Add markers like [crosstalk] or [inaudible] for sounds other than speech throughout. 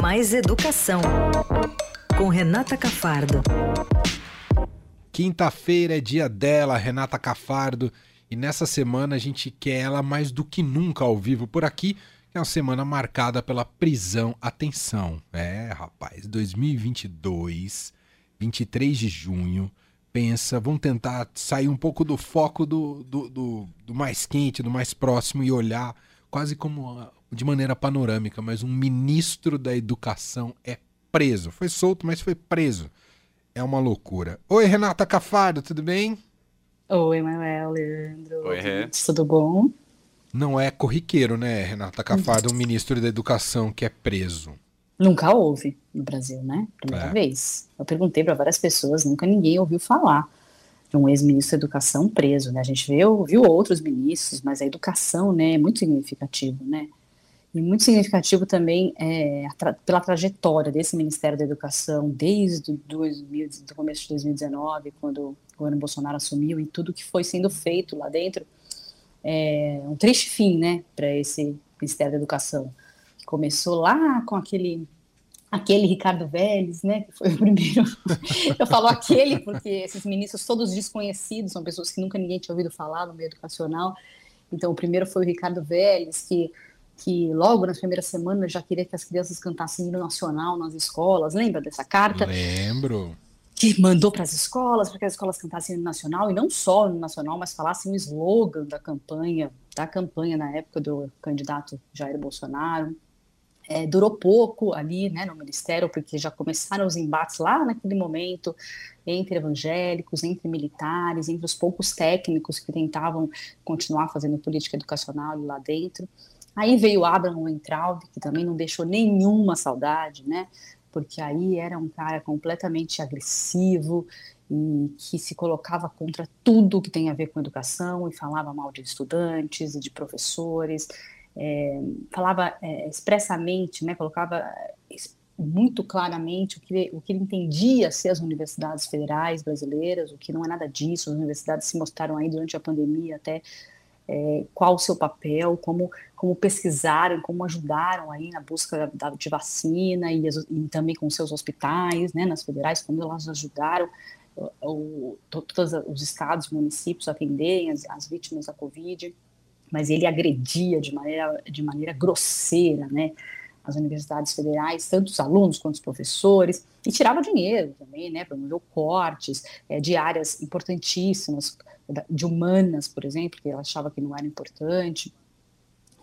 Mais Educação, com Renata Cafardo. Quinta-feira é dia dela, Renata Cafardo, e nessa semana a gente quer ela mais do que nunca ao vivo por aqui, que é uma semana marcada pela prisão. Atenção, é, rapaz, 2022, 23 de junho, pensa, vamos tentar sair um pouco do foco do, do, do, do mais quente, do mais próximo e olhar quase como de maneira panorâmica, mas um ministro da educação é preso. Foi solto, mas foi preso. É uma loucura. Oi, Renata Cafardo, tudo bem? Oi, Manuel, Leandro. Oi, Rê. Tudo bom? Não é corriqueiro, né, Renata Cafardo, um ministro da educação que é preso. Nunca houve no Brasil, né? Primeira É. vez. Eu perguntei para várias pessoas, nunca ninguém ouviu falar de um ex-ministro da educação preso, né? A gente viu, viu outros ministros, mas a educação, né, é muito significativo, né? E muito significativo também é, tra- pela trajetória desse Ministério da Educação desde o 2000, do começo de 2019, quando o governo Bolsonaro assumiu e tudo que foi sendo feito lá dentro. É um triste fim, né, para esse Ministério da Educação. Que começou lá com aquele aquele Ricardo Vélez, né, que foi o [laughs] primeiro. Eu falo aquele porque esses ministros todos desconhecidos, são pessoas que nunca ninguém tinha ouvido falar no meio educacional. Então, o primeiro foi o Ricardo Vélez, que que logo nas primeiras semanas já queria que as crianças cantassem hino nacional nas escolas. Lembra dessa carta? Lembro. que mandou para as escolas, para que as escolas cantassem hino nacional, e não só hino nacional, mas falassem o slogan da campanha, da campanha na época do candidato Jair Bolsonaro. É, durou pouco ali né, no Ministério, porque já começaram os embates lá naquele momento entre evangélicos, entre militares, entre os poucos técnicos que tentavam continuar fazendo política educacional lá dentro. Aí veio Abraham Weintraub, que também não deixou nenhuma saudade, né? porque aí era um cara completamente agressivo e que se colocava contra tudo que tem a ver com educação e falava mal de estudantes e de professores, é, falava é, expressamente, né, colocava es- muito claramente o que, o que ele entendia ser as universidades federais brasileiras, o que não é nada disso, as universidades se mostraram aí durante a pandemia até é, qual o seu papel, como, como pesquisaram, como ajudaram aí na busca da, de vacina e, e também com seus hospitais, né, nas federais, como elas ajudaram o, o, to- todos os estados, municípios a atenderem as, as vítimas da Covid, mas ele agredia de maneira, de maneira grosseira, né, as universidades federais, tanto os alunos quanto os professores, e tirava dinheiro também, né, promoveu cortes é, de áreas importantíssimas, de humanas, por exemplo, que ela achava que não era importante.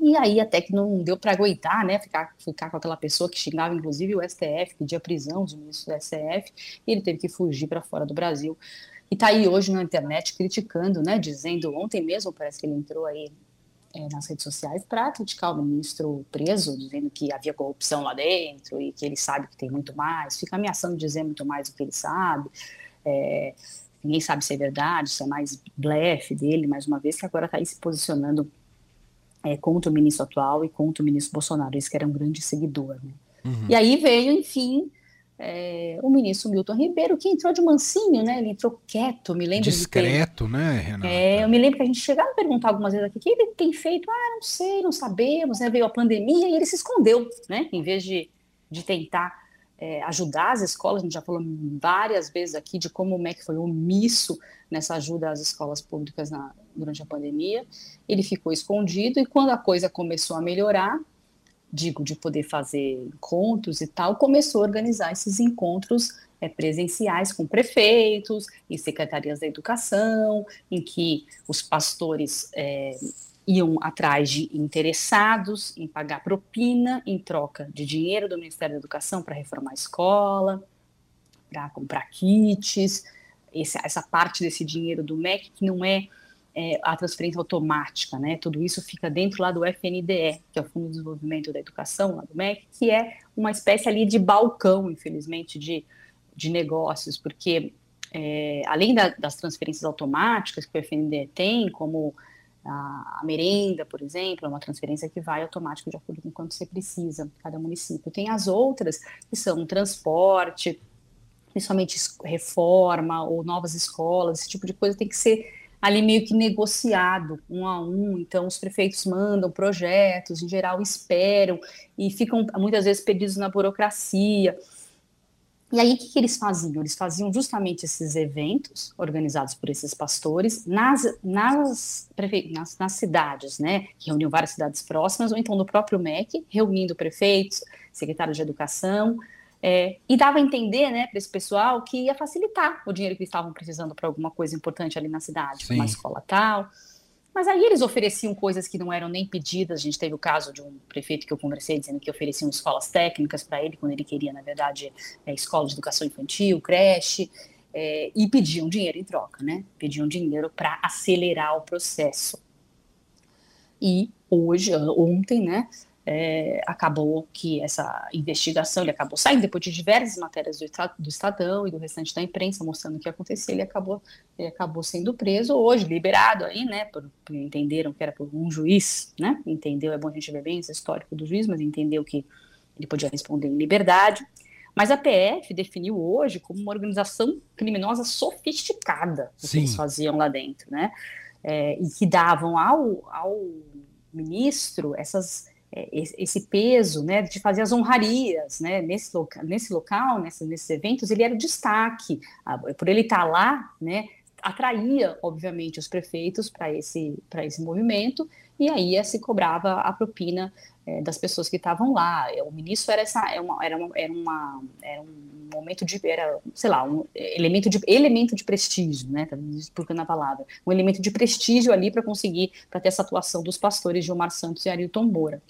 E aí até que não deu para aguentar, né, ficar, ficar com aquela pessoa que xingava inclusive o STF, pedia prisão dos ministros do STF, e ele teve que fugir para fora do Brasil. E tá aí hoje na internet criticando, né, dizendo, ontem mesmo parece que ele entrou aí é, nas redes sociais para criticar o ministro preso, dizendo que havia corrupção lá dentro e que ele sabe que tem muito mais, fica ameaçando dizer muito mais do que ele sabe. É, ninguém sabe se é verdade, se é mais blefe dele, mais uma vez, que agora está aí se posicionando é, contra o ministro atual e contra o ministro Bolsonaro, esse que era um grande seguidor. Né? Uhum. E aí veio, enfim, é, o ministro Milton Ribeiro, que entrou de mansinho, né? Ele entrou quieto, me lembro de ter- Discreto, né, Renata? é, eu me lembro que a gente chegava a perguntar algumas vezes aqui, o que ele tem feito? Ah, não sei, não sabemos, né? Veio a pandemia e ele se escondeu, né? Em vez de, de tentar é, ajudar as escolas, a gente já falou várias vezes aqui de como o MEC foi omisso nessa ajuda às escolas públicas na- durante a pandemia. Ele ficou escondido e quando a coisa começou a melhorar, digo, de poder fazer encontros e tal, começou a organizar esses encontros é, presenciais com prefeitos e secretarias da educação, em que os pastores é, iam atrás de interessados em pagar propina em troca de dinheiro do Ministério da Educação para reformar a escola, para comprar kits, essa parte desse dinheiro do MEC que não é, é, a transferência automática, né? Tudo isso fica dentro lá do FNDE, que é o Fundo de Desenvolvimento da Educação, lá do MEC, que é uma espécie ali de balcão, infelizmente, de, de negócios, porque é, além da- das transferências automáticas que o FNDE tem, como a, a merenda, por exemplo, é uma transferência que vai automático de acordo com quanto você precisa, cada município. Tem as outras, que são transporte, principalmente reforma ou novas escolas, esse tipo de coisa tem que ser ali meio que negociado, um a um. Então, os prefeitos mandam projetos, em geral esperam, e ficam muitas vezes perdidos na burocracia. E aí, o que, que, eles faziam? Eles faziam justamente esses eventos organizados por esses pastores nas, nas, nas, nas cidades, né? Que reuniam várias cidades próximas, ou então no próprio MEC, reunindo prefeitos, secretários de educação, é, e dava a entender, né, para esse pessoal que ia facilitar o dinheiro que eles estavam precisando para alguma coisa importante ali na cidade, Sim. uma escola tal. Mas aí eles ofereciam coisas que não eram nem pedidas. A gente teve o caso de um prefeito que eu conversei dizendo que ofereciam escolas técnicas para ele, quando ele queria, na verdade, é, escola de educação infantil, creche, é, e pediam dinheiro em troca, né? Pediam dinheiro para acelerar o processo. E hoje, ontem, né, é, acabou que essa investigação, ele acabou saindo depois de diversas matérias do, do Estadão e do restante da imprensa mostrando o que aconteceu, ele acabou, ele acabou sendo preso hoje, liberado aí, né, por, por, entenderam que era por um juiz, né, entendeu, é bom a gente ver bem esse histórico do juiz, mas entendeu que ele podia responder em liberdade, mas a PF definiu hoje como uma organização criminosa sofisticada, o que eles faziam lá dentro, né, é, e que davam ao, ao ministro essas esse peso né, de fazer as honrarias né, nesse, loca nesse local, nesse, nesses eventos, ele era o destaque. Por ele estar lá, né, atraía, obviamente, os prefeitos para esse, esse movimento, e aí se cobrava a propina é, das pessoas que estavam lá. O ministro era, essa, era, uma, era, uma, era, uma, era um momento de, era, sei lá, um elemento de, elemento de prestígio, né, tá explicando a palavra, um elemento de prestígio ali para conseguir, para ter essa atuação dos pastores Gilmar Santos e Arilton Moura.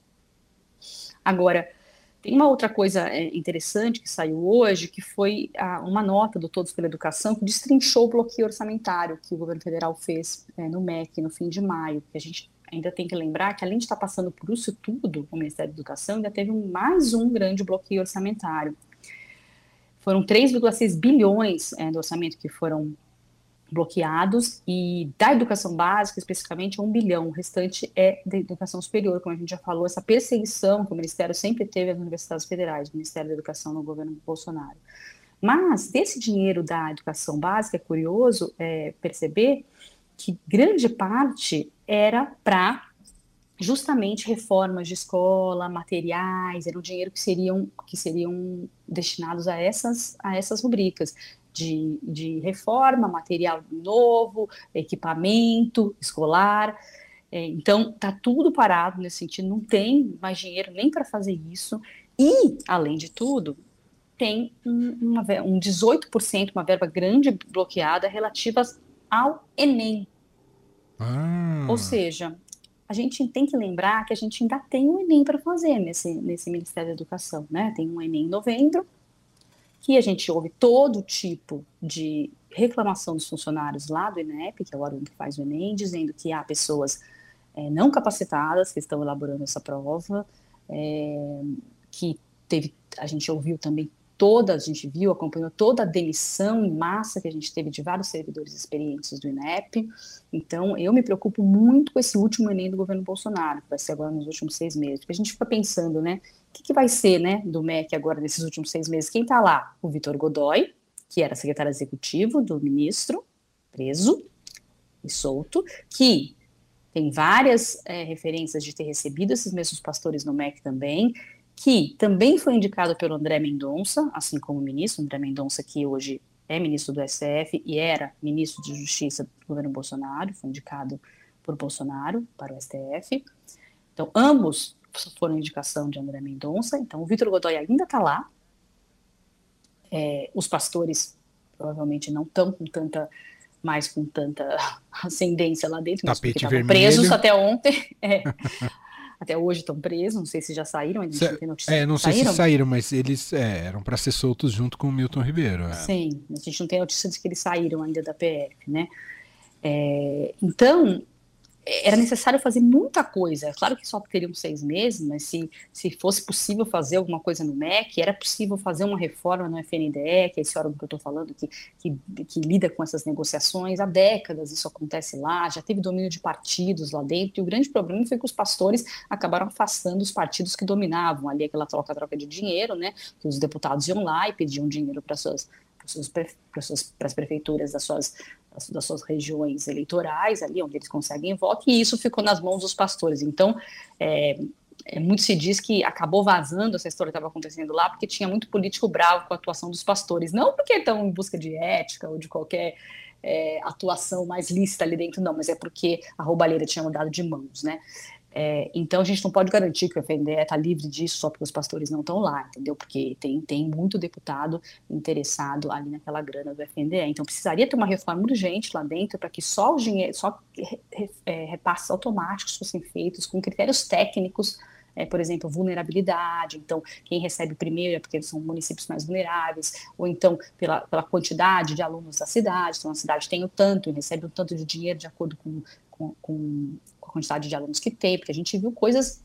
Agora, tem uma outra coisa é, interessante que saiu hoje, que foi uma nota do Todos pela Educação que destrinchou o bloqueio orçamentário que o governo federal fez é, no MEC no fim de maio, que a gente ainda tem que lembrar que além de estar passando por isso tudo, o Ministério da Educação ainda teve mais um grande bloqueio orçamentário. Foram 3,6 bilhões é, do orçamento que foram bloqueados e da educação básica, especificamente, um bilhão. O restante é da educação superior, como a gente já falou, essa perseguição que o Ministério sempre teve às universidades federais, o Ministério da Educação no governo Bolsonaro. Mas desse dinheiro da educação básica, é curioso é, perceber que grande parte era para justamente reformas de escola, materiais, era o dinheiro que seriam que seriam destinados a essas a essas rubricas de, de reforma, material novo, equipamento escolar. É, então, está tudo parado nesse sentido, não tem mais dinheiro nem para fazer isso. E, além de tudo, tem um, uma, um 18%, uma verba grande bloqueada relativa ao Enem. Ah. Ou seja, a gente tem que lembrar que a gente ainda tem um Enem para fazer nesse, nesse Ministério da Educação, né? Tem um Enem em novembro, que a gente ouve todo tipo de reclamação dos funcionários lá do INEP, que é o órgão que faz o Enem, dizendo que há pessoas é, não capacitadas que estão elaborando essa prova, é, que teve, a gente ouviu também toda, a gente viu, acompanhou toda a demissão em massa que a gente teve de vários servidores experientes do INEP. Então, eu me preocupo muito com esse último Enem do governo Bolsonaro, que vai ser agora nos últimos seis meses, porque a gente fica pensando, né, que, que vai ser, né, do MEC agora nesses últimos seis meses? Quem está lá? O Vitor Godoy, que era secretário executivo do ministro, preso e solto, que tem várias é, referências de ter recebido esses mesmos pastores no MEC também, que também foi indicado pelo André Mendonça, assim como o ministro, André Mendonça, que hoje é ministro do STF e era ministro de Justiça do governo Bolsonaro, foi indicado por Bolsonaro para o STF. Então, ambos foram indicação de André Mendonça, então o Vitor Godoy ainda está lá. É, os pastores provavelmente não estão com tanta mais com tanta [laughs] ascendência lá dentro, mas Tapete porque estavam presos até ontem. [laughs] É. até hoje estão presos, não sei se já saíram, a gente não tem notícia. É, não sei saíram. se saíram, mas eles é, eram para ser soltos junto com o Milton Ribeiro. É. Sim, a gente não tem notícia de que eles saíram ainda da PF, né? É, então, era necessário fazer muita coisa. Claro que só teriam seis meses, mas se, se fosse possível fazer alguma coisa no MEC, era possível fazer uma reforma no FNDE, que é esse órgão que eu estou falando, que, que, que, lida com essas negociações. Há décadas isso acontece lá, já teve domínio de partidos lá dentro, e o grande problema foi que os pastores acabaram afastando os partidos que dominavam ali aquela troca-troca de dinheiro, né? Que os deputados iam lá e pediam dinheiro para suas para as prefeituras das suas das suas regiões eleitorais, ali onde eles conseguem voto, e isso ficou nas mãos dos pastores. Então, é, é, muito se diz que acabou vazando essa história que estava acontecendo lá, porque tinha muito político bravo com a atuação dos pastores. Não porque estão em busca de ética ou de qualquer é, atuação mais lícita ali dentro, não, mas é porque a roubalheira tinha mudado de mãos, né? É, então a gente não pode garantir que o FNDE está livre disso só porque os pastores não estão lá, entendeu? Porque tem, tem muito deputado interessado ali naquela grana do FNDE. Então precisaria ter uma reforma urgente lá dentro para que só o dinheiro, só é, repasses automáticos fossem feitos com critérios técnicos é, por exemplo, vulnerabilidade, então quem recebe primeiro é porque são municípios mais vulneráveis, ou então pela, pela quantidade de alunos da cidade, então a cidade tem o tanto e recebe o tanto de dinheiro de acordo com, com, com quantidade de alunos que tem, porque a gente viu coisas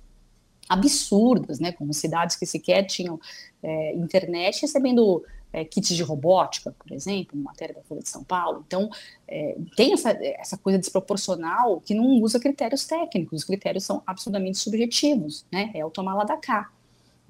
absurdas, né, como cidades que sequer tinham é, internet recebendo é, kits de robótica, por exemplo, matéria da Folha de São Paulo. Então, é, tem essa, essa coisa desproporcional que não usa critérios técnicos, os critérios são absolutamente subjetivos, né? É o tomar lá da cá.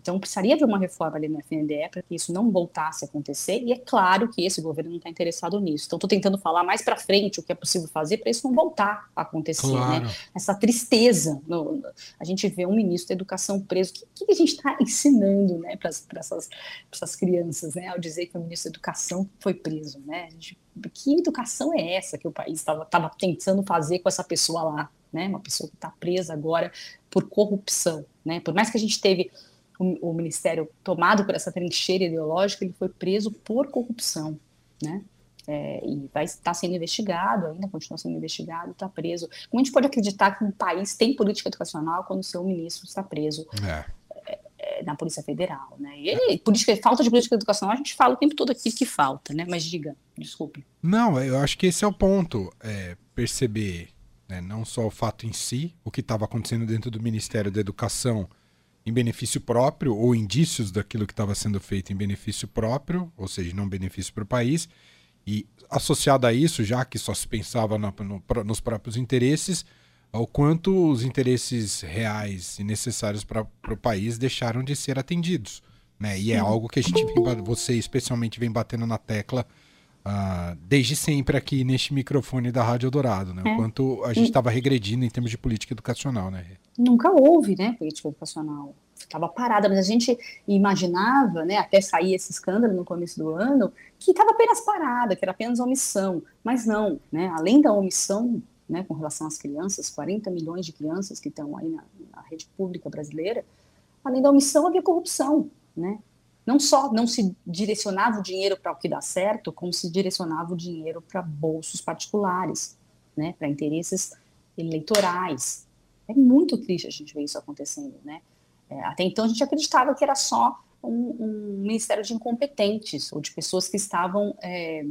Então, precisaria haver uma reforma ali no FNDE para que isso não voltasse a acontecer, e é claro que esse governo não está interessado nisso. Então, estou tentando falar mais para frente o que é possível fazer para isso não voltar a acontecer. Né? Claro. Né? Essa tristeza. No, a gente vê um ministro da educação preso. O que, que a gente está ensinando né, para essas, essas crianças, né, ao dizer que o ministro da educação foi preso? Né? Gente, que educação é essa que o país estava tentando fazer com essa pessoa lá? Né? Uma pessoa que está presa agora por corrupção. Né? Por mais que a gente teve o, o ministério tomado por essa trincheira ideológica, ele foi preso por corrupção, né? É, e vai estar sendo investigado, ainda continua sendo investigado, está preso. Como a gente pode acreditar que um país tem política educacional quando o seu ministro está preso é. É, é na Polícia Federal, né? E ele, política, falta de política educacional, a gente fala o tempo todo aqui que falta, né? Mas diga, desculpe. Não, eu acho que esse é o ponto, é perceber né, não só o fato em si, o que estava acontecendo dentro do Ministério da Educação em benefício próprio ou indícios daquilo que estava sendo feito em benefício próprio, ou seja, não benefício para o país, e associado a isso, já que só se pensava no, no, nos próprios interesses, ao quanto os interesses reais e necessários para o país deixaram de ser atendidos. Né? E é algo que a gente vem, você especialmente vem batendo na tecla uh, desde sempre aqui neste microfone da Rádio Dourado, né? O é. quanto a gente estava regredindo em termos de política educacional, né? nunca houve, né, política educacional. Estava parada, mas a gente imaginava, né, até sair esse escândalo no começo do ano, que estava apenas parada, que era apenas omissão. Mas não, né, além da omissão, né, com relação às crianças, 40 milhões de crianças que estão aí na, na rede pública brasileira, além da omissão havia corrupção, né? Não só não se direcionava o dinheiro para o que dá certo, como se direcionava o dinheiro para bolsos particulares, né, para interesses eleitorais, é muito triste a gente ver isso acontecendo, né? É, até então a gente acreditava que era só um, um, ministério de incompetentes ou de pessoas que estavam é,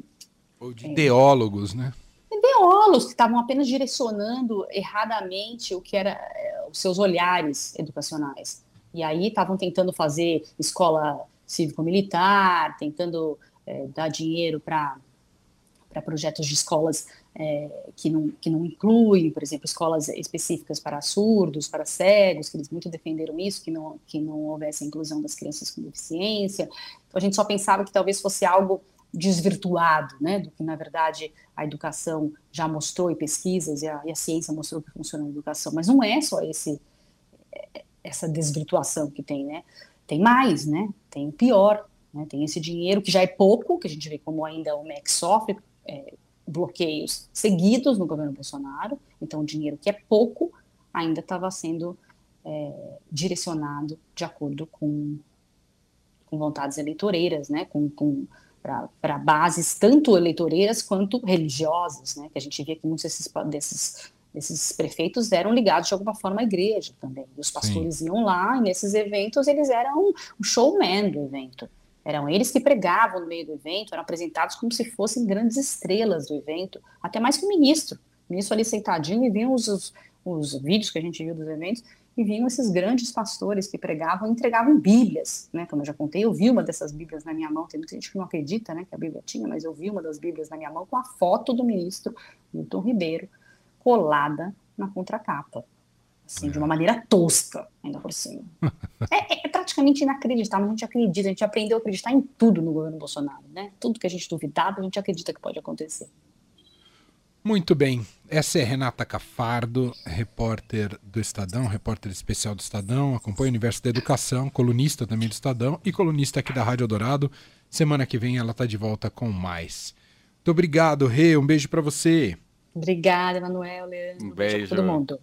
ou de é, ideólogos, né? Ideólogos que estavam apenas direcionando erradamente o que era é, os seus olhares educacionais. E aí estavam tentando fazer escola cívico-militar, tentando é, dar dinheiro para projetos de escolas é, que, não, que não incluem, por exemplo, escolas específicas para surdos, para cegos, que eles muito defenderam isso, que não, que não houvesse a inclusão das crianças com deficiência. Então a gente só pensava que talvez fosse algo desvirtuado, né, do que na verdade a educação já mostrou e pesquisas e a, e a ciência mostrou que funciona a educação, mas não é só esse essa desvirtuação que tem, né? Tem mais, né? Tem pior, né? Tem esse dinheiro que já é pouco, que a gente vê como ainda o MEC sofre é, bloqueios seguidos no governo Bolsonaro, então o dinheiro que é pouco ainda estava sendo é, direcionado de acordo com, com vontades eleitoreiras, né, com, com para bases tanto eleitoreiras quanto religiosas, né, que a gente via que muitos desses, desses, desses prefeitos eram ligados de alguma forma à igreja também. E os pastores Sim. iam lá e nesses eventos eles eram o showman do evento. Eram eles que pregavam no meio do evento, eram apresentados como se fossem grandes estrelas do evento, até mais que o ministro. O ministro ali sentadinho e vinham os, os, os vídeos que a gente viu dos eventos, e vinham esses grandes pastores que pregavam e entregavam bíblias, né? Como eu já contei, eu vi uma dessas bíblias na minha mão. Tem muita gente que não acredita, né, que a Bíblia tinha, mas eu vi uma das bíblias na minha mão com a foto do ministro Milton Ribeiro colada na contracapa assim, de uma maneira tosca, ainda por cima. [laughs] É, é, praticamente inacreditável, a gente acredita, a gente aprendeu a acreditar em tudo no governo Bolsonaro, né? Tudo que a gente duvidava, a gente acredita que pode acontecer. Muito bem. Essa é Renata Cafardo, repórter do Estadão, repórter especial do Estadão, acompanha o Universo da Educação, colunista também do Estadão e colunista aqui da Rádio Dourado. Semana que vem ela está de volta com mais. Muito obrigado, Rê. Um beijo para você. Obrigada, Emanuel, Leandro. Um beijo. beijo todo mundo.